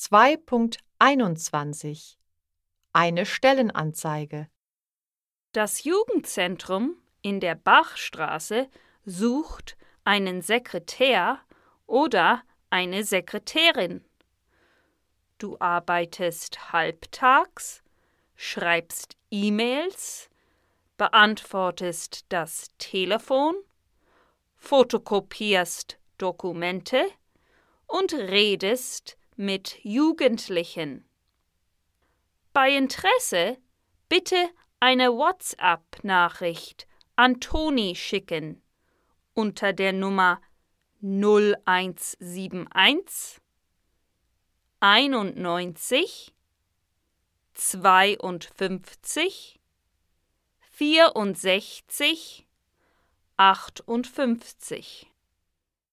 2.21 Eine Stellenanzeige Das Jugendzentrum in der Bachstraße sucht einen Sekretär oder eine Sekretärin. Du arbeitest halbtags, schreibst E-Mails, beantwortest das Telefon, fotokopierst Dokumente und redest mit Jugendlichen. Bei Interesse bitte eine WhatsApp-Nachricht an Toni schicken unter der Nummer 0171 91 52 64 58